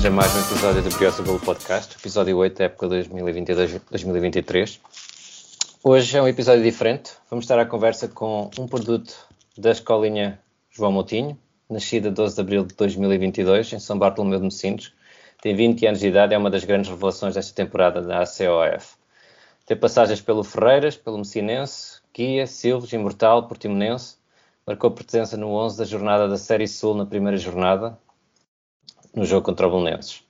bem-vindos a mais um episódio do Briosa Gol Podcast, episódio 8 da época 2022-2023. Hoje é um episódio diferente. Vamos estar à conversa com um produto da escolinha João Moutinho, nascida 12 de abril de 2022 em São Bartolomeu de Messinos. Tem 20 anos de idade, é uma das grandes revelações desta temporada da ACOF. Tem passagens pelo Ferreiras, pelo Messinense, Guia, Silves, Imortal, Portimonense. Marcou presença no 11 da jornada da Série Sul na primeira jornada, no jogo contra o Bolonenses.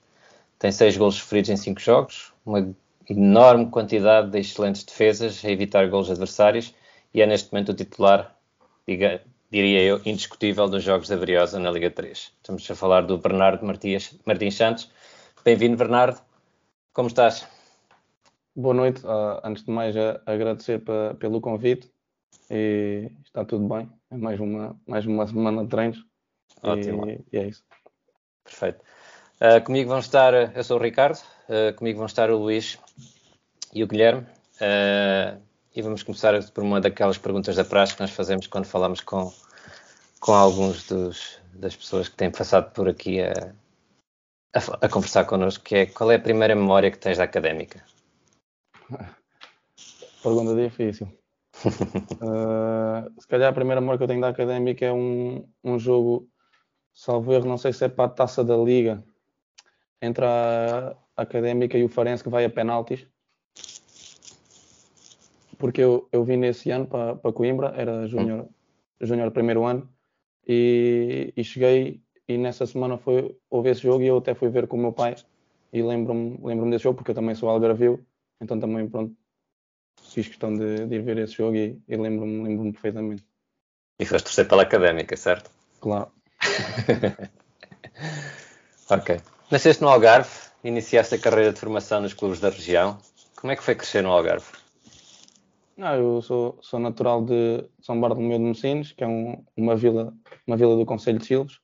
Tem seis golos sofridos em cinco jogos, uma enorme quantidade de excelentes defesas a evitar golos adversários e é neste momento o titular, diga, diria eu, indiscutível dos jogos da Briosa na Liga 3. Estamos a falar do Bernardo Martins, Martins Santos. Bem-vindo, Bernardo. Como estás? Boa noite. Uh, antes de mais, uh, agradecer pelo convite e está tudo bem. É mais uma, mais uma semana de treinos. Ótimo. E, e é isso. Perfeito. Uh, comigo vão estar, eu sou o Ricardo, uh, comigo vão estar o Luís e o Guilherme. Uh, e vamos começar por uma daquelas perguntas da praxe que nós fazemos quando falamos com, com alguns dos, das pessoas que têm passado por aqui a, a, a, conversar connosco, que é qual é a primeira memória que tens da académica? Pergunta difícil. se calhar a primeira memória que eu tenho da académica é um, um jogo salvo erro, não sei se é para a taça da Liga, entre a Académica e o Farense, que vai a penaltis. Porque eu, eu vim nesse ano para, para Coimbra, era júnior, júnior primeiro ano, e, e, cheguei e nessa semana foi, houve esse jogo e eu até fui ver com o meu pai e lembro-me lembro desse jogo, porque eu também sou algarvio, então também pronto, fiz questão de, de ir ver esse jogo e, e lembro-me lembro perfeitamente. E foste torcer pela Académica, certo? Claro. ok. Nasceste no Algarve, iniciaste a carreira de formação nos clubes da região. Como é que foi crescer no Algarve? Não, eu sou, sou natural de São Bartolomeu de Messinos, que é um, uma, vila, uma vila do Conselho de Silves.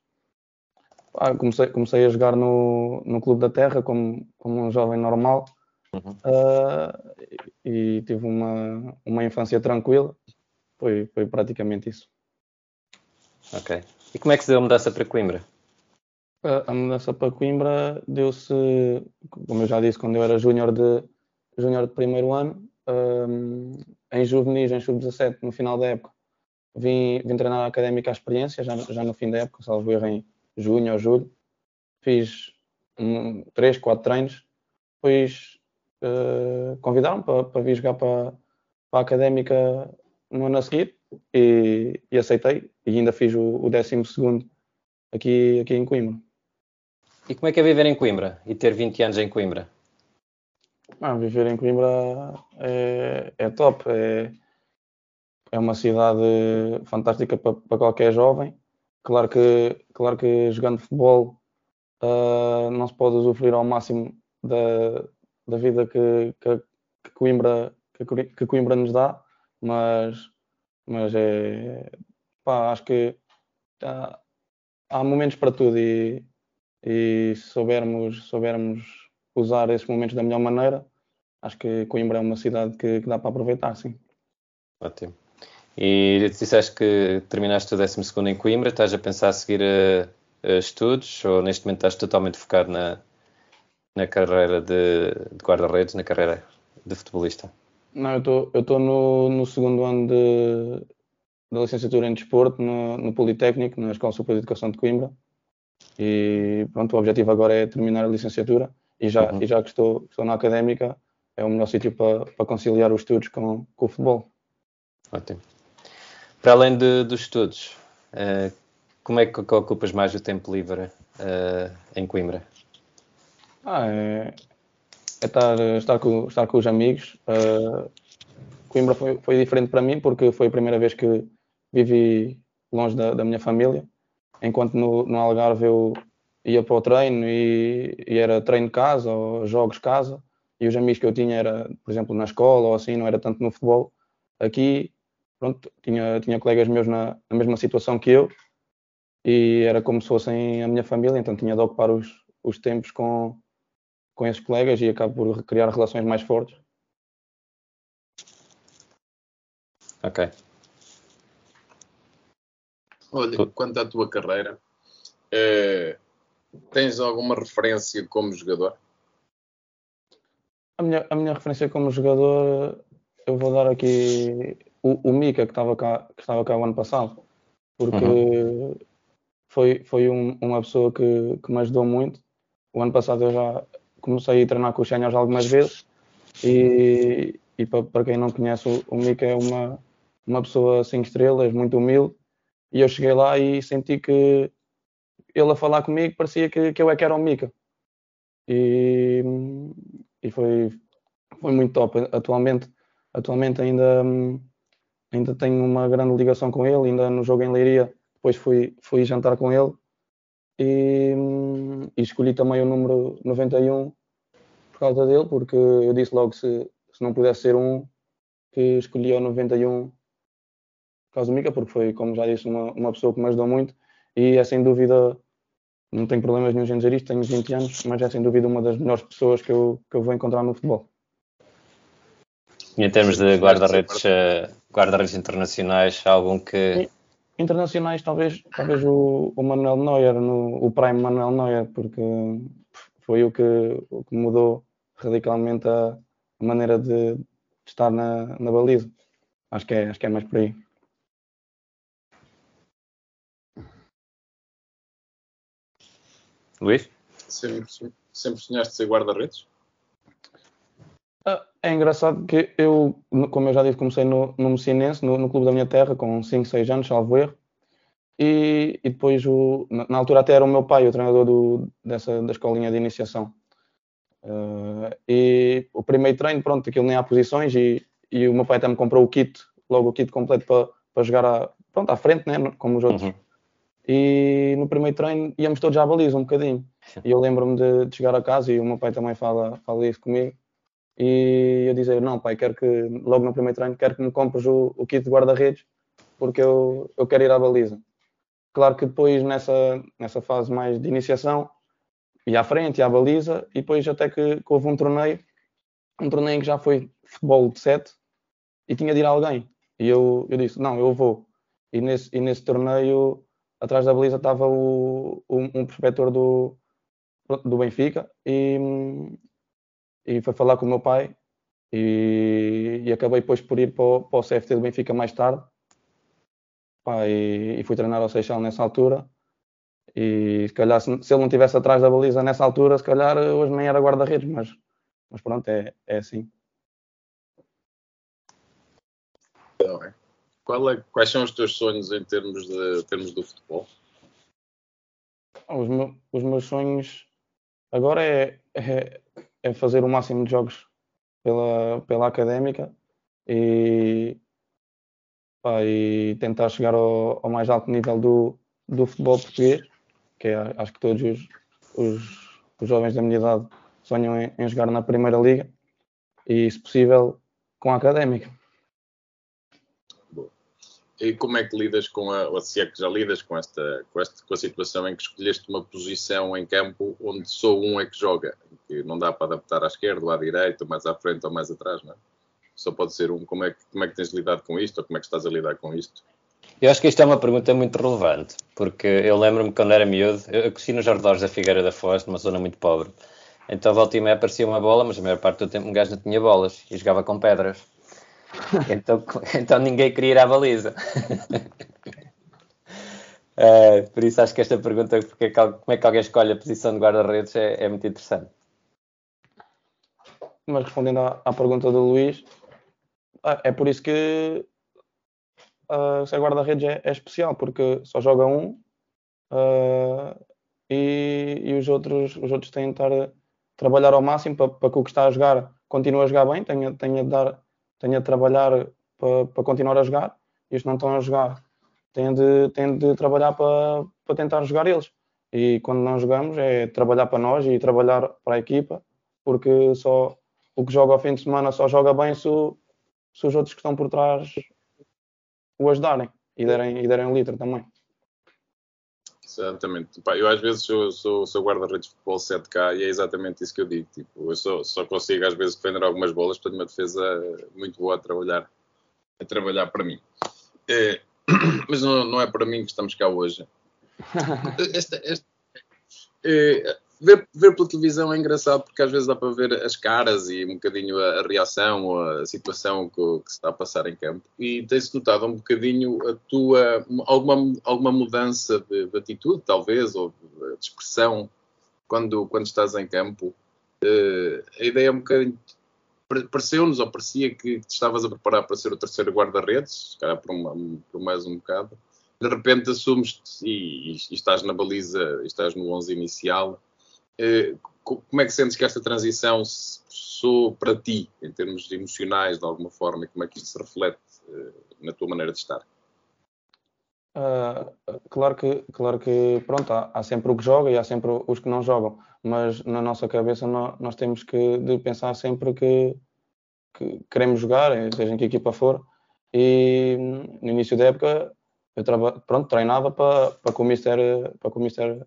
Ah, comecei, comecei a jogar no, no Clube da Terra como, como um jovem normal uhum. uh, e tive uma, uma infância tranquila. Foi, foi praticamente isso. Ok. E como é que se deu a mudança para Coimbra? A, mudança para Coimbra deu-se, como eu já disse, quando eu era júnior de, júnior de primeiro ano, um, em juvenis, em sub-17, no final da época. Vim, vim treinar a académica à experiência, já, já no fim da época, salvo erro em junho ou julho. Fiz um, três, quatro treinos. Depois uh, convidaram-me para, para vir jogar para, para a académica no ano a seguir e, e aceitei e ainda fiz o, o 12 aqui, aqui em Coimbra. E como é que é viver em Coimbra e ter 20 anos em Coimbra? Ah, viver em Coimbra é, é top, é, é uma cidade fantástica para, para qualquer jovem. Claro que, claro que jogando futebol uh, não se pode usufruir ao máximo da, da vida que, que, que Coimbra, que, que Coimbra nos dá, mas mas é pá, acho que há, há momentos para tudo e, e se soubermos, soubermos usar esses momentos da melhor maneira, acho que Coimbra é uma cidade que, que dá para aproveitar, sim. Ótimo. E disseste que terminaste o 12 em Coimbra, estás a pensar a seguir a, a estudos ou neste momento estás totalmente focado na, na carreira de, de guarda-redes, na carreira de futebolista? Não, eu estou no, no segundo ano de, da licenciatura em Desporto no, no Politécnico, na Escola Superior de Educação de Coimbra. E pronto, o objetivo agora é terminar a licenciatura e já, uhum. e já que estou, estou na académica, é o melhor sítio para, para conciliar os estudos com, com o futebol. Ótimo. Para além de, dos estudos, uh, como é que, que, ocupas mais o tempo livre uh, em Coimbra? Ah, é, é estar, estar, com, estar com os amigos. Uh, Coimbra foi, foi diferente para mim porque foi a primeira vez que vivi longe da, da minha família. Enquanto no, no, Algarve eu ia para o treino e, e, era treino de casa ou jogos casa e os amigos que eu tinha era, por exemplo, na escola ou assim, não era tanto no futebol. Aqui, pronto, tinha, tinha colegas meus na, na mesma situação que eu e era como se fossem a minha família, então tinha de ocupar os, os tempos com, com esses colegas e acabo por criar relações mais fortes. Ok. Olha, quanto à tua carreira, eh, Tens alguma referência como jogador? A minha, a minha referência como jogador, eu vou dar aqui o, o Mika, que estava cá, que estava cá o ano passado, porque uhum. foi, foi um, uma pessoa que, que me ajudou muito. O ano passado eu já comecei a treinar com os senhores algumas vezes e, e para, para quem não conhece, o, o Mika é uma, uma pessoa 5 estrelas, muito humilde, e eu cheguei lá e senti que ele a falar comigo parecia que, que eu é que era o Mika. E, e foi, foi muito top. Atualmente, atualmente ainda, ainda tenho uma grande ligação com ele, ainda no jogo em Leiria, depois fui, fui jantar com ele e, e escolhi também o número 91 por causa dele, porque eu disse logo se, se não pudesse ser um, que escolhi o 91 por causa do Mika, porque foi, como já disse, uma, uma pessoa que me ajudou muito e é sem dúvida, não tenho problemas nenhum em dizer isto, tenho 20 anos, mas é sem dúvida uma das melhores pessoas que eu, que eu vou encontrar no futebol. E em termos de guarda-redes eh, guarda internacionais, algum que. Internacionais, talvez, talvez o, o Manuel Neuer, no, o Prime Manuel Neuer, porque foi o que, o que mudou radicalmente a, maneira de, de estar na, na, baliza. Acho que, é, acho que é mais por aí. Luís? Sempre, sempre sonhaste ser guarda-redes? Ah, é engraçado que eu, como eu já disse, comecei no, no Messinense, no, no, clube da minha terra, com 5, 6 anos, salvo erro. E, e depois, o, na, na, altura, até era o meu pai o treinador do, dessa, da escolinha de iniciação. Uh, e o primeiro treino, pronto, aquilo nem há posições. E, e o meu pai até me comprou o kit, logo o kit completo para, para jogar à, pronto, à frente, né, como os outros. Uhum. E no primeiro treino íamos todos à baliza um bocadinho. E eu lembro-me de, de, chegar a casa e o meu pai também fala, fala isso comigo e eu dizer, não pai, quero que, logo no primeiro treino, quero que me compres o, o kit de guarda-redes, porque eu, eu quero ir à baliza. Claro que depois, nessa, nessa fase mais de iniciação, ia à frente, ia à baliza, e depois até que, que houve um torneio, um torneio que já foi futebol de sete, e tinha de ir alguém. E eu, eu disse, não, eu vou. E nesse, e nesse torneio, atrás da baliza estava o, um, um prospector do, do Benfica, e, e foi falar com o meu pai e, e acabei depois por ir para o, para o, CFT do Benfica mais tarde pá, e, e, fui treinar ao Seixal nessa altura e se calhar se, se, ele não estivesse atrás da baliza nessa altura, se calhar hoje nem era guarda-redes, mas, mas pronto, é, é assim. Tá é, quais são os teus sonhos em termos, de, termos do futebol? Os, os meus sonhos agora é, é, é fazer o máximo de jogos pela, pela académica e, pá, e tentar chegar ao, ao, mais alto nível do, do futebol português, que é, acho que todos os, os, os, jovens da minha idade sonham em, em jogar na Primeira Liga e, se possível, com a académica. E como é que lidas com a, ou se é que já lidas com esta, com esta com a situação em que escolheste uma posição em campo onde só um é que joga, que não dá para adaptar à esquerda ou à direita, mais à frente ou mais atrás, não é? Só pode ser um. Como é, que, como é que tens lidado com isto ou como é que estás a lidar com isto? Eu acho que isto é uma pergunta muito relevante, porque eu lembro-me quando era miúdo, eu cresci nos arredores da Figueira da Foz, numa zona muito pobre. Então, volta e meia aparecia uma bola, mas a maior parte do tempo um gajo não tinha bolas e jogava com pedras. então, então ninguém queria ir à baliza. uh, por isso acho que esta pergunta, porque, como é que alguém escolhe a posição de guarda-redes, é, é, muito interessante. Mas respondendo à, à pergunta do Luís, ah, é por isso que uh, ser guarda-redes é, é, especial, porque só joga um uh, e, e, os, outros, os outros têm de estar a trabalhar ao máximo para, para que o que está a jogar continue a jogar bem, tenha, tenha de dar tenho a trabalhar para, para continuar a jogar e os que não estão a jogar têm de, têm de trabalhar para, para tentar jogar eles. E quando não jogamos é trabalhar para nós e trabalhar para a equipa, porque só o que joga ao fim de semana só joga bem se, se os outros que estão por trás o ajudarem e derem, e derem um litro também. Exatamente. Pá, eu às vezes sou, sou, sou guarda-redes de futebol 7K e é exatamente isso que eu digo. Tipo, eu só, só consigo às vezes defender algumas bolas, portanto uma defesa muito boa a trabalhar, a trabalhar para mim. É, mas não, não é para mim que estamos cá hoje. Esta, esta, Eh, ver, ver pela televisão é engraçado porque às vezes dá para ver as caras e um bocadinho a, reação ou a situação que, que, se está a passar em campo. E tem-se notado um bocadinho a tua alguma, alguma mudança de, de atitude, talvez, ou de expressão quando, quando estás em campo. Uh, a ideia é um bocadinho. Pareceu-nos, ou parecia que te estavas a preparar para ser o terceiro guarda-redes, se calhar por, uma, por mais um bocado. De repente assumes e, e, estás na baliza, estás no 11 inicial como é que sentes que esta transição sou para ti, em termos emocionais, de alguma forma, e como é que isto se reflete eh, na tua maneira de estar? Uh, claro que, claro que pronto, há, há, sempre o que joga e há sempre os que não jogam, mas na nossa cabeça nós, nós temos que de pensar sempre que, que, queremos jogar, eh, seja em que equipa for. E no início da época eu traba, pronto, treinava para, para que o Mister, para que o Mister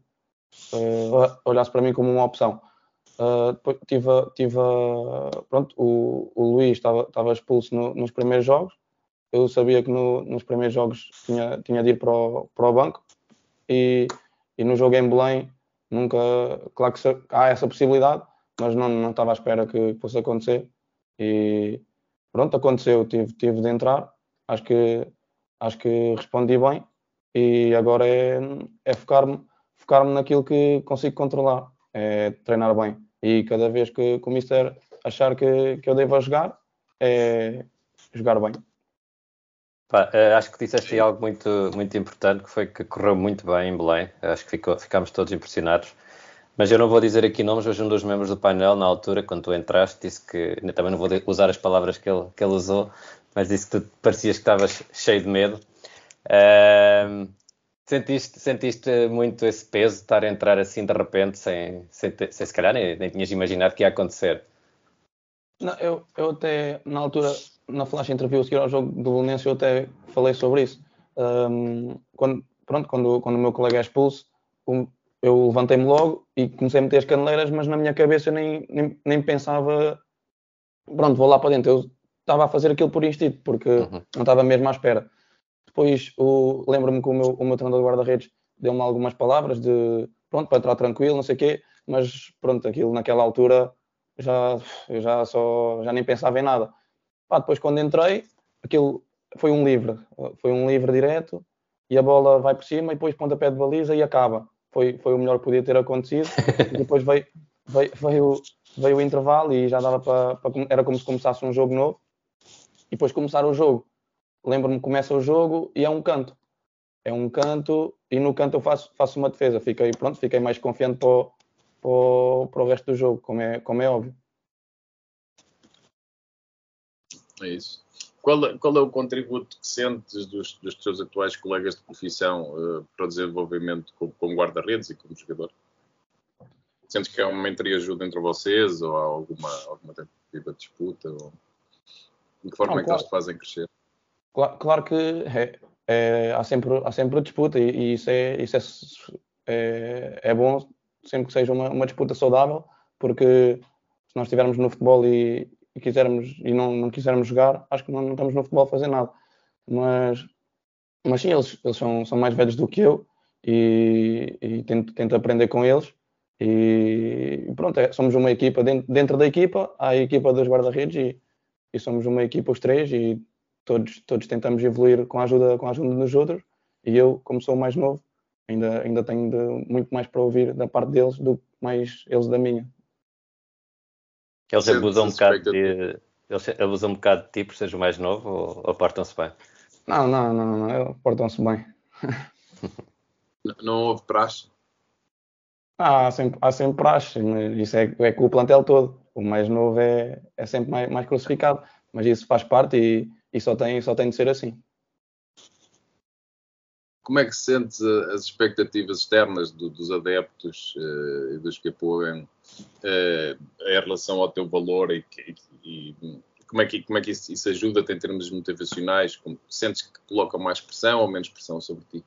uh, olhasse para mim como uma opção. Uh, depois tive, tive pronto, o, o Luís estava, expulso no, nos primeiros jogos. Eu sabia que no, nos primeiros jogos tinha, tinha de ir para o, para o banco e, e no jogo em Belém nunca, claro que há essa possibilidade, mas não, não estava à espera que fosse acontecer. E pronto, aconteceu, tive, tive de entrar. Acho que, acho que respondi bem e agora é, é focar-me focar-me naquilo que consigo controlar, é treinar bem. E cada vez que, que o Mister achar que, que eu devo jogar, é jogar bem. Pá, eh, acho que disseste aí algo muito, muito importante, que foi que correu muito bem em Belém. Acho que ficou, ficámos todos impressionados. Mas eu não vou dizer aqui nomes, hoje um dos membros do painel, na altura, quando tu entraste, disse que, também não vou usar as palavras que ele, que ele usou, mas disse que tu parecias que estavas cheio de medo. Sentiste, sentiste muito esse peso de estar a entrar assim de repente, sem, sem, sem se calhar nem, nem tinhas imaginado que ia acontecer? Não, eu, eu até, na altura, na flash interview, a seguir ao jogo do Belenense, eu até falei sobre isso. Um, quando, pronto, quando, quando o meu colega é expulso, um, eu levantei-me logo e comecei a meter as caneleiras, mas na minha cabeça eu nem, nem, nem pensava, pronto, vou lá para dentro. Eu estava a fazer aquilo por instinto, porque uhum. não estava mesmo à espera. Depois lembro-me que o meu, o meu treinador de guarda-redes deu-me algumas palavras de pronto, para entrar tranquilo, não sei o quê, mas pronto, aquilo naquela altura já, eu já, só, já nem pensava em nada. Pá, depois quando entrei, aquilo foi um livre, foi um livre direto e a bola vai por cima e depois pontapé de baliza e acaba. Foi, foi o melhor que podia ter acontecido. E depois veio, veio, veio, veio o intervalo e já dava para, Era como se começasse um jogo novo. E depois começar o jogo lembro-me que começa o jogo e é um canto. É um canto e no canto eu faço, faço uma defesa. Fiquei, pronto, fiquei mais confiante para o, para o, para o resto do jogo, como é, como é óbvio. É isso. Qual, é, qual é o contributo que sentes dos, dos teus atuais colegas de profissão uh, para o desenvolvimento como, como guarda-redes e como jogador? Sentes que há uma entreajuda entre vocês ou há alguma, alguma tentativa de disputa? Ou... De que forma Não, é que claro. eles te fazem crescer? Claro, claro que é, é, há, sempre, há sempre disputa e, e isso, é, isso é, é, é, bom sempre que seja uma, uma, disputa saudável, porque se nós estivermos no futebol e, e quisermos e não, não quisermos jogar, acho que não, não, estamos no futebol a fazer nada. Mas, mas sim, eles, eles são, são mais velhos do que eu e, e tento, tento aprender com eles. E pronto, é, somos uma equipa dentro, dentro da equipa, há a equipa dos guarda-redes e, e somos uma equipa os três e todos, todos tentamos evoluir com a ajuda, com a ajuda dos outros e eu, como sou o mais novo, ainda, ainda tenho de, muito mais para ouvir da parte deles do que mais eles da minha. Eles abusam um bocado de, eles abusam um bocado de ti por seres o mais novo ou, ou portam-se bem? Não, não, não, não, portam-se bem. não houve praxe? Ah, há sempre, há sempre praxe, mas isso é, é com o plantel todo. O mais novo é, é sempre mais, mais crucificado, mas isso faz parte e, e só tem, só tem de ser assim. Como é que sentes as expectativas externas do, dos adeptos uh, e dos que apoiam uh, em relação ao teu valor e, e, e como é que, como é que isso, isso ajuda-te em termos motivacionais? Como, sentes que coloca mais pressão ou menos pressão sobre ti?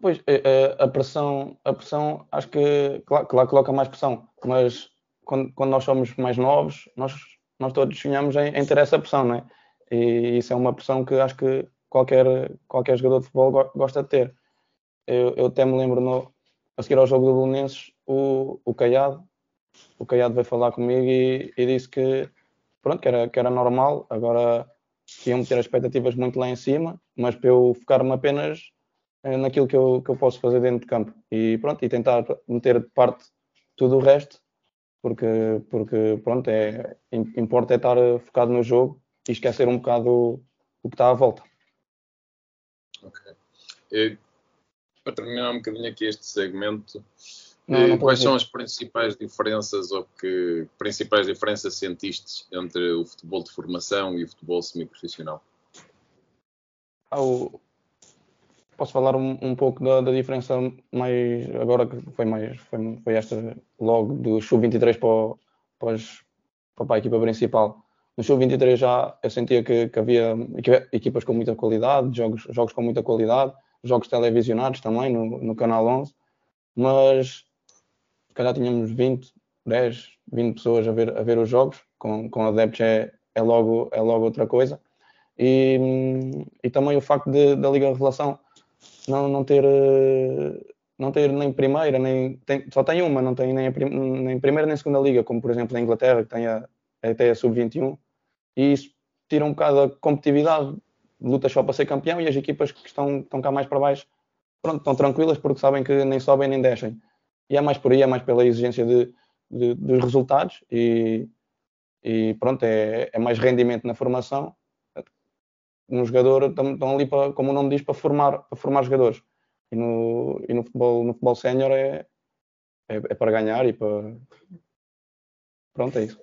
Pois, eh, a pressão, a pressão acho que, claro, claro coloca mais pressão, mas quando, quando nós somos mais novos, nós nós todos sonhamos em, em, ter essa pressão, não é? E isso é uma pressão que acho que qualquer, qualquer jogador de futebol gosta de ter. Eu, eu até me lembro no, a seguir ao jogo do Belenenses, o, o Caiado, o Caiado veio falar comigo e, e disse que, pronto, que era, que era normal, agora que iam ter expectativas muito lá em cima, mas para eu focar-me apenas eh, naquilo que eu, que eu posso fazer dentro de campo e pronto, e tentar meter de parte tudo o resto, porque, porque pronto, é, importa é estar focado no jogo e esquecer um bocado o, o que está à volta. Ok. E, para terminar um bocadinho aqui este segmento, não, não quais são as principais diferenças ou que principais diferenças sentiste entre o futebol de formação e o futebol semiprofissional? Ah, o, posso falar um, um pouco da, da, diferença mais agora que foi mais foi, foi esta logo do sub-23 para, para, para a equipa principal. No sub-23 já eu sentia que, que, havia equipas com muita qualidade, jogos, jogos com muita qualidade, jogos televisionados também no, no canal 11, mas calhar tínhamos 20, 10, 20 pessoas a ver, a ver os jogos, com, com adeptos é, é, logo, é logo outra coisa. E, e também o facto de, da Liga Revelação não, não ter não ter nem primeira, nem tem, só tem uma, não tem nem, a, nem primeira nem segunda liga, como por exemplo na Inglaterra, que tem a, até a sub-21, e isso tira um bocado a competitividade, luta só para ser campeão e as equipas que estão, estão cá mais para baixo, pronto, estão tranquilas porque sabem que nem sobem nem descem. E é mais por aí, é mais pela exigência de, de dos resultados e, e pronto, é, é mais rendimento na formação um jogador estão ali para, como o nome diz, para formar, para formar jogadores. E no, e no futebol, no futebol sénior é, é, é, para ganhar e para. Pronto, é isso.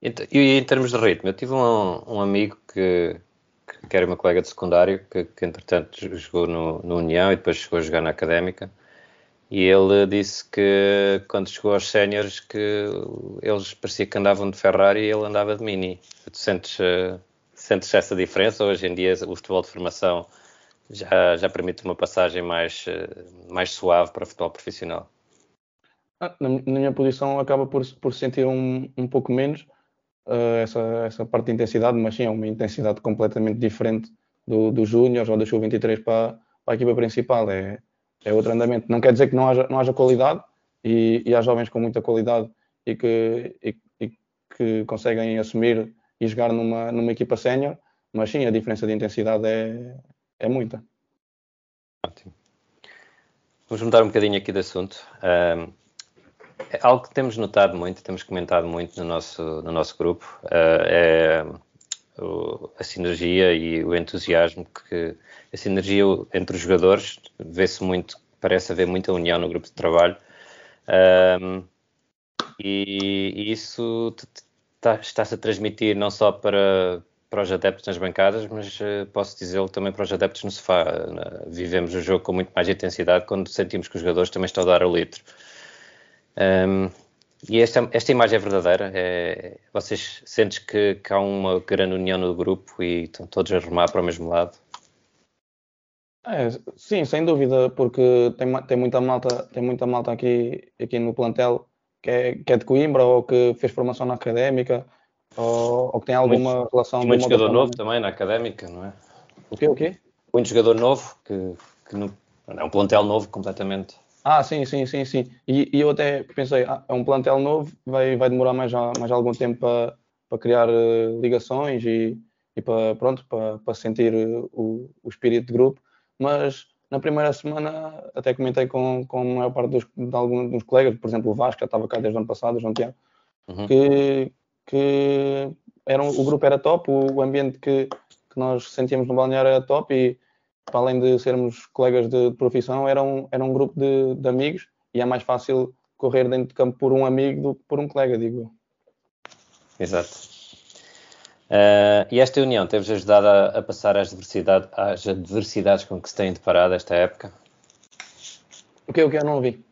E em termos de ritmo, eu tive um, um amigo que, que era meu colega de secundário, que, que entretanto jogou no, no União e depois chegou a jogar na Académica. E ele disse que quando chegou aos séniores que eles parecia que andavam de Ferrari e ele andava de Mini. Tu sentes, uh, Sentes essa diferença? Hoje em dia o futebol de formação já, já permite uma passagem mais, eh, mais suave para futebol profissional? Ah, na, na, minha posição acaba por, por sentir um, um pouco menos uh, essa, essa parte de intensidade, mas sim, é uma intensidade completamente diferente do, do Júnior ou do Sub-23 para, para a equipa principal. É, é outro andamento. Não quer dizer que não haja, não haja qualidade e, e há jovens com muita qualidade e que, e, e que conseguem assumir e jogar numa, numa equipa sénior, mas sim, a diferença de intensidade é, é muita. Ótimo. Vamos mudar um bocadinho aqui de assunto. Um, é algo que temos notado muito, temos comentado muito no nosso, no nosso grupo, uh, é o, a sinergia e o entusiasmo que a sinergia entre os jogadores vê-se muito, parece haver muita união no grupo de trabalho. Um, e, e, isso está-se a transmitir não só para, para os adeptos nas bancadas, mas uh, posso dizê-lo também para os adeptos no sofá. Vivemos o jogo com muito mais intensidade quando sentimos que os jogadores também estão a dar o litro. Um, e esta, esta imagem é verdadeira? É, vocês sentem que, que, há uma grande união no grupo e estão todos a remar para o mesmo lado? É, sim, sem dúvida, porque tem, tem, muita malta, tem muita malta aqui, aqui no plantel que é, que é de Coimbra ou que fez formação na académica ou, ou que tem alguma muito, relação. Muito jogador novo também na académica, não é? O quê? O quê? Muito jogador novo que, que não, é um plantel novo completamente. Ah, sim, sim, sim, sim. E, e eu até pensei, ah, é um plantel novo, vai, vai demorar mais, mais algum tempo para, para criar uh, ligações e, e para, pronto, para, para sentir uh, o, o espírito de grupo, mas na primeira semana até comentei com, com a maior parte dos, de alguns dos colegas, por exemplo o Vasco, que já estava cá desde o ano passado, o João Tiago, uhum. que, que era um, o grupo era top, o, ambiente que, que, nós sentíamos no balneário era top e para além de sermos colegas de, de profissão, era um, era um grupo de, de, amigos e é mais fácil correr dentro de campo por um amigo do que por um colega, digo. Exato. Uh, e esta união teve-vos ajudado a, a passar às, às adversidades com que se tem deparado esta época? O que, o que eu não ouvi?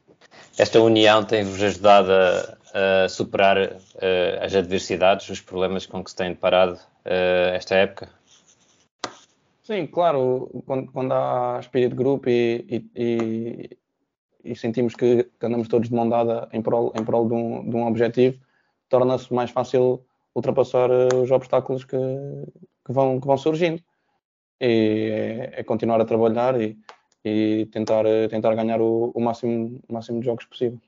Esta união tem-vos ajudado a, a superar uh, as adversidades, os problemas com que se tem deparado uh, esta época? Sim, claro, quando, quando há espírito de grupo e, e, e, e sentimos que, andamos todos de mão dada em prol, em prol de, um, de um objetivo, torna-se mais fácil ultrapassar eh, os obstáculos que, que, vão, que vão surgindo. E é, é continuar a trabalhar e, e tentar, tentar ganhar o, o máximo, o máximo de jogos possível.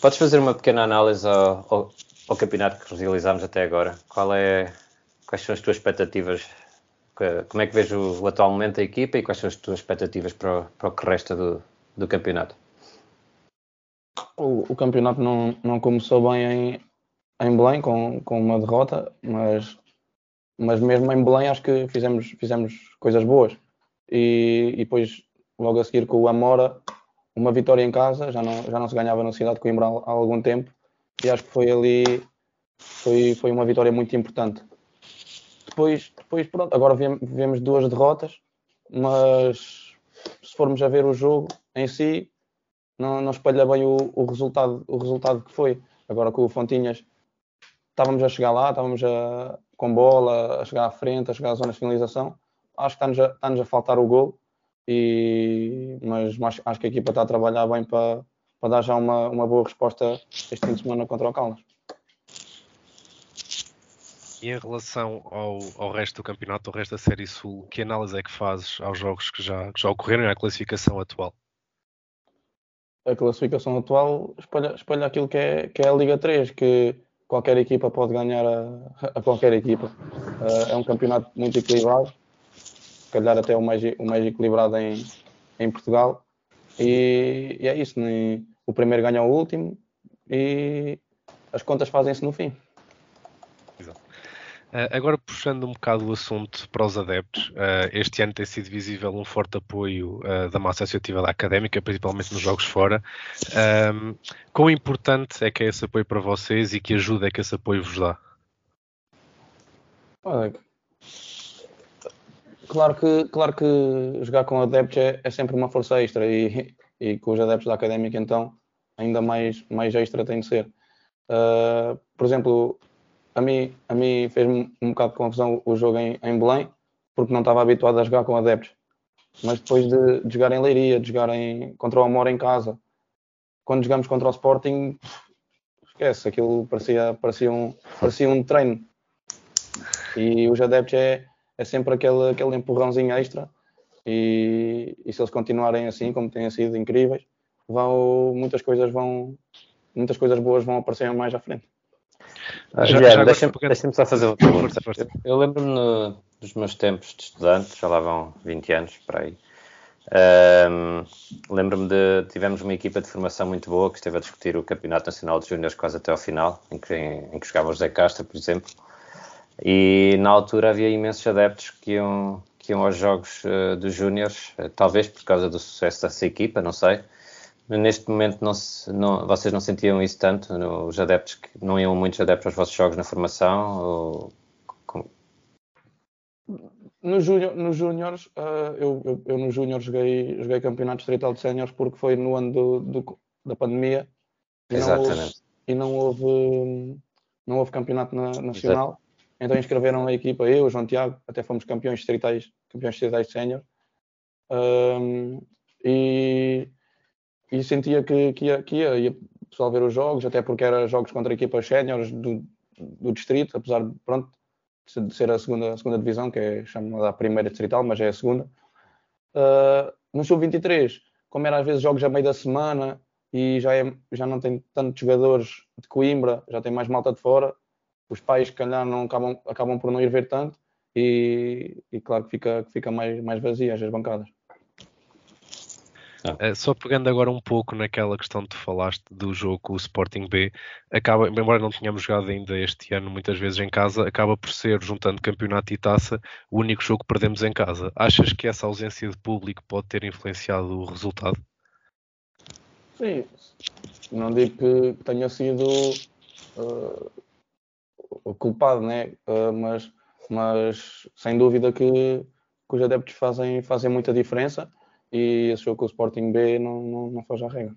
Podes fazer uma pequena análise ao, ao, ao, campeonato que realizámos até agora? Qual é, quais são as tuas expectativas? Como é que vejo o, o atual momento da equipa e quais são as tuas expectativas para o, para o que resta do, do campeonato? O, o, campeonato não, não começou bem em, em Belém com, com uma derrota, mas, mas mesmo em Belém acho que fizemos, fizemos coisas boas. E, e depois, logo a seguir com o Amora, uma vitória em casa, já não, já não se ganhava na cidade de Coimbra há, há algum tempo, e acho que foi ali, foi, foi uma vitória muito importante. Depois, depois pronto, agora vemos duas derrotas, mas se formos a ver o jogo em si, não, não espelha bem o, o, resultado, o resultado que foi. Agora com o Fontinhas, estávamos a chegar lá, estávamos a, com bola, a chegar à frente, a chegar à zona de finalização. Acho que está-nos a, está a faltar o gol e, mas, mas, acho que a equipa está a trabalhar bem para, para dar já uma, uma boa resposta este fim de semana contra o Caldas. E em relação ao, ao resto do campeonato, ao resto da Série Sul, que análise é que fazes aos jogos que já, que já ocorreram na classificação atual? A classificação atual espelha, espelha aquilo que é, que é a Liga 3, que qualquer equipa pode ganhar a, a qualquer equipa. Uh, é um campeonato muito equilibrado se calhar até o mais, o mais equilibrado em, em Portugal. E, e é isso, o primeiro ganha o último e as contas fazem-se no fim. Uh, agora puxando um bocado o assunto para os adeptos, uh, este ano tem sido visível um forte apoio uh, da massa associativa da académica, principalmente nos jogos fora. Um, quão importante é que é esse apoio para vocês e que ajuda é que esse apoio vos dá? Claro que, claro que jogar com adeptos é, é sempre uma força extra e, e com os adeptos da académica, então, ainda mais, mais extra tem de ser. Uh, por exemplo, a mim, a mim fez-me um bocado de confusão o jogo em, em Belém, porque não estava habituado a jogar com adeptos. Mas depois de, de jogar em Leiria, de jogar em, contra o Amor em casa, quando jogamos contra o Sporting, esquece, aquilo parecia, parecia, um, parecia um treino. E os adeptos é, é sempre aquele, aquele empurrãozinho extra. E, e se eles continuarem assim, como têm sido incríveis, vão, muitas coisas vão, muitas coisas boas vão aparecer mais à frente. Ah, já deixa-me deixa só fazer uma pergunta. Eu, eu lembro-me dos meus tempos de estudante, já lá vão 20 anos para aí. Um, lembro-me de tivemos uma equipa de formação muito boa que esteve a discutir o Campeonato Nacional de Júniores quase até ao final, em que, em, em que jogava o José Castro, por exemplo. E na altura havia imensos adeptos que iam, que iam aos jogos uh, dos Júniores, uh, talvez por causa do sucesso dessa equipa, não sei. Neste momento não, se, não vocês não sentiam isso tanto? No, os adeptos que não iam muitos adeptos aos vossos jogos na formação? Ou, no júnior, nos júniores, uh, eu, eu, eu no júnior joguei, joguei campeonato distrital de séniores porque foi no ano do, do, da pandemia e Exatamente. não houve, e não houve, não houve campeonato na, nacional. Exato. Então inscreveram a equipa, eu, João Tiago, até fomos campeões distritais, campeões distritais de sénior. Um, e, e, sentia que, que, ia, que ia, ia ver os jogos, até porque eram jogos contra equipas séniores do, do distrito, apesar de, pronto, de ser a segunda, a segunda divisão, que é chamada a primeira distrital, mas é a segunda. Uh, no sub-23, como era às vezes jogos a meio da semana e já, é, já não tem tantos jogadores de Coimbra, já tem mais malta de fora, os pais, se calhar, não acabam, acabam por não ir ver tanto e, e claro que fica, fica mais, mais vazias as bancadas. Uh, só pegando agora um pouco naquela questão que tu falaste do jogo com o Sporting B, acaba, embora não tenhamos jogado ainda este ano muitas vezes em casa, acaba por ser, juntando campeonato e taça, o único jogo que perdemos em casa. Achas que essa ausência de público pode ter influenciado o resultado? Sim, não digo que tenha sido uh, culpado, né? Uh, mas, mas sem dúvida que, que, os adeptos fazem, fazem muita diferença e jogo com o Sporting B não, não, não faz a regra.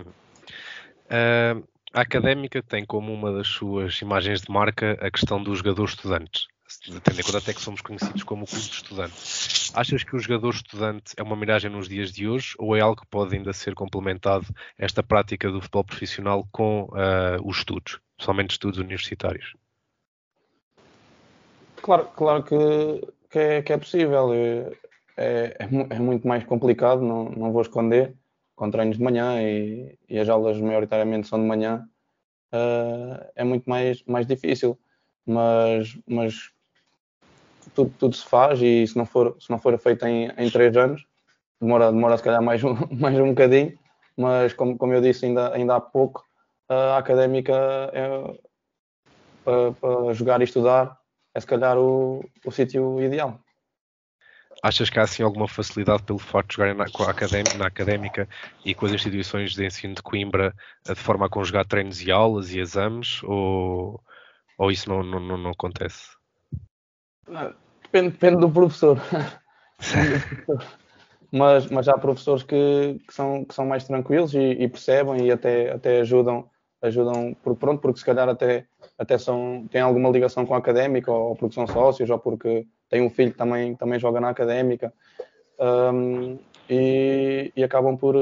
Uh, a Académica tem como uma das suas imagens de marca a questão dos jogadores estudantes, tendo em conta até que somos conhecidos como o clube de estudantes. Achas que o jogador estudante é uma miragem nos dias de hoje ou é algo que pode ainda ser complementado esta prática do futebol profissional com uh, os estudos? somente estudos universitários? Claro, claro que, que, é, que é possível. É, é, muito mais complicado, não, não vou esconder, com treinos de manhã e, e as aulas maioritariamente são de manhã, uh, é muito mais, mais difícil. Mas, mas tudo, tudo se faz e se não for, se não for feito em, em três anos, demora, demora se calhar mais um, mais um bocadinho, mas como, como eu disse ainda, ainda há pouco, a académica é, para, para jogar e estudar é se calhar o, o sítio ideal. Achas que há assim alguma facilidade pelo facto de jogarem na, académica, na académica e com as instituições de ensino de Coimbra de forma a conjugar treinos e aulas e exames ou, ou isso não, não, não, não acontece? Depende, depende do professor. mas, mas há professores que, que, são, que são mais tranquilos e, e, percebem e até, até ajudam, ajudam por, pronto, porque se calhar até, até são, têm alguma ligação com a académica ou porque são sócios ou porque têm um filho que também, também joga na académica um, e, e, acabam por,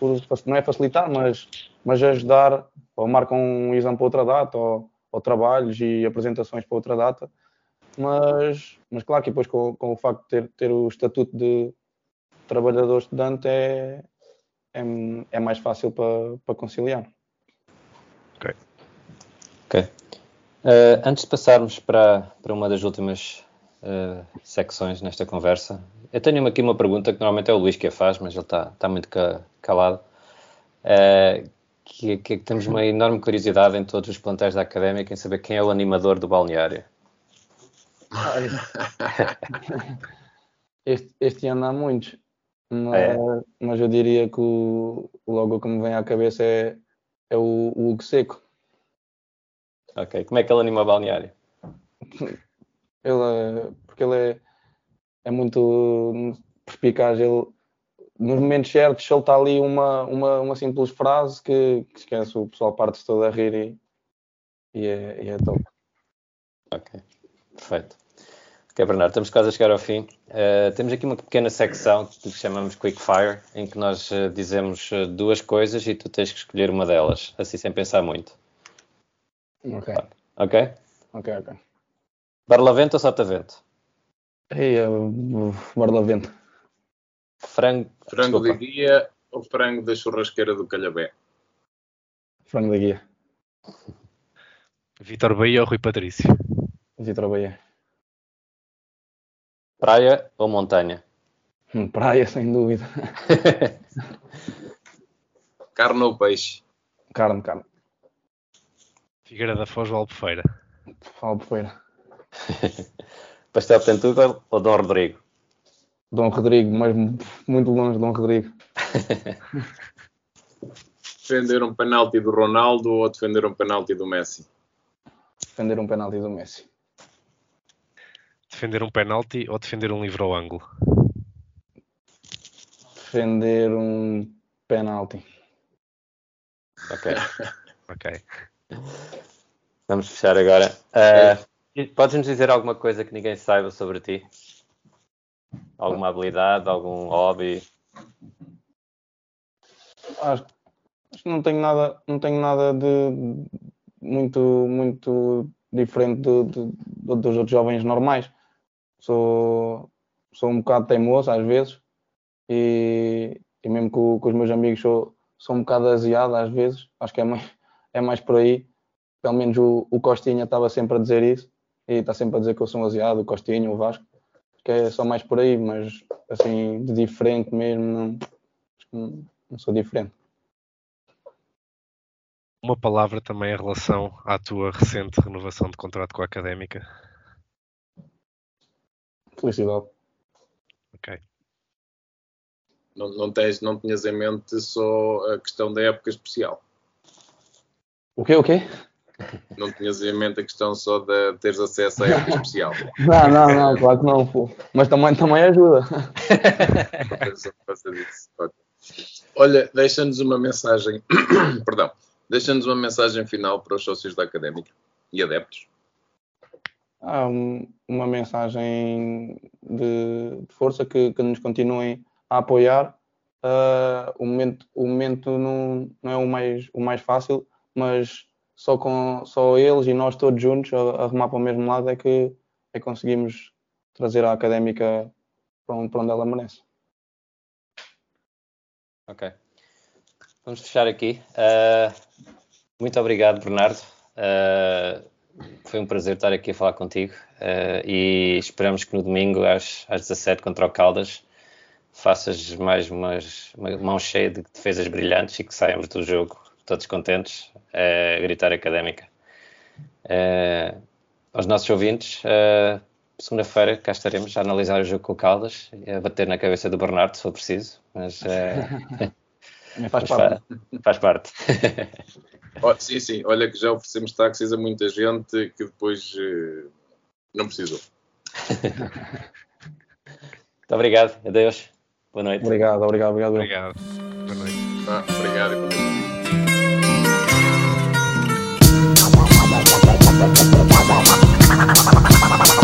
por, não é facilitar, mas, mas ajudar ou marcam um exame para outra data ou, ou trabalhos e apresentações para outra data mas, mas claro que depois com, com o facto de ter, ter o estatuto de trabalhador estudante é, é, é mais fácil para, para conciliar. Ok. Ok. Uh, antes de passarmos para, para uma das últimas uh, secções nesta conversa, eu tenho aqui uma pergunta que normalmente é o Luís que a faz, mas ele está, está muito calado. Uh, que, que, que, temos uma enorme curiosidade em todos os plantéis da académica em saber quem é o animador do balneário. este, este ano há muitos, mas, é. mas eu diria que o, logo que me vem à cabeça é, é o, o Hugo Seco. Ok, como é que ele anima o balneário? ele porque ele é, é muito perspicaz, ele nos momentos certos solta ali uma, uma, uma simples frase que, que esquece, o pessoal parte todo a rir e, e, é, e é top. Ok, perfeito. Ok, Bernardo, estamos quase a chegar ao fim. Uh, temos aqui uma pequena secção que chamamos Quick Fire, em que nós uh, dizemos uh, duas coisas e tu tens que escolher uma delas, assim sem pensar muito. Ok. Ok? Ok, ok. Barlavento ou Sotavento? Ei, uh, Barlavento. Frango, frango de guia ou frango da churrasqueira do Calhabé? Frango da guia. Vitor Bahia ou Rui Patrício? Vitor Bahia. Praia ou montanha? Hum, praia, sem dúvida. carne ou peixe? Carne, carne. Figueira da Foz ou Albufeira? Albufeira. Pastel Pentuga ou Dom Rodrigo? Dom Rodrigo, mas muito longe Dom Rodrigo. defender um penalti do Ronaldo ou defender um penalti do Messi? Defender um penalti do Messi defender um penalti ou defender um livro ao ângulo? Defender um penalti. Ok. ok. Vamos fechar agora. Uh, Podes-nos dizer alguma coisa que ninguém saiba sobre ti? Alguma habilidade, algum hobby? Acho, acho que não tenho nada, não tenho nada de muito, muito diferente do, do, dos outros jovens normais sou, sou um bocado teimoso às vezes e, e mesmo com, com, os meus amigos sou, sou um bocado aziado às vezes, acho que é mais, é mais por aí. Pelo menos o, o Costinha estava sempre a dizer isso e está sempre a dizer que eu sou um aziado, o Costinha, o Vasco, que é só mais por aí, mas assim, de diferente mesmo, não, não, não sou diferente. Uma palavra também em relação à tua recente renovação de contrato com a Académica. Felicidade. Ok. Não, não, tens, não tinhas em mente só a questão da época especial. O quê? O quê? Não tinhas em mente a questão só de teres acesso à época especial. Não, não, não, claro que não. Pô. Mas também, também ajuda. Olha, deixa-nos uma mensagem. Perdão. Deixa-nos uma mensagem final para os sócios da académica e adeptos há uma mensagem de, de força que, que, nos continuem a apoiar. Uh, o momento, o momento não, não é o mais, o mais fácil, mas só com só eles e nós todos juntos a, a remar para o mesmo lado é que, é que conseguimos trazer a académica para onde, para onde ela merece. Ok. Vamos fechar aqui. Uh, muito obrigado, Bernardo. Uh, foi um prazer estar aqui a falar contigo uh, e esperamos que no domingo às, às 17 contra o Caldas faças mais umas, uma mão cheia de defesas brilhantes e que saímos do jogo todos contentes a gritar académica. aos nossos ouvintes, segunda-feira cá estaremos a analisar o jogo com o Caldas, a bater na cabeça do Bernardo, se for preciso, mas, mas faz parte. Faz, parte. oh, sim, sim, olha que já oferecemos táxis a muita gente que depois uh, não precisou. Muito obrigado, adeus. Boa noite. Obrigado, obrigado, obrigado. Obrigado. Boa noite. Ah, obrigado e. Thank you.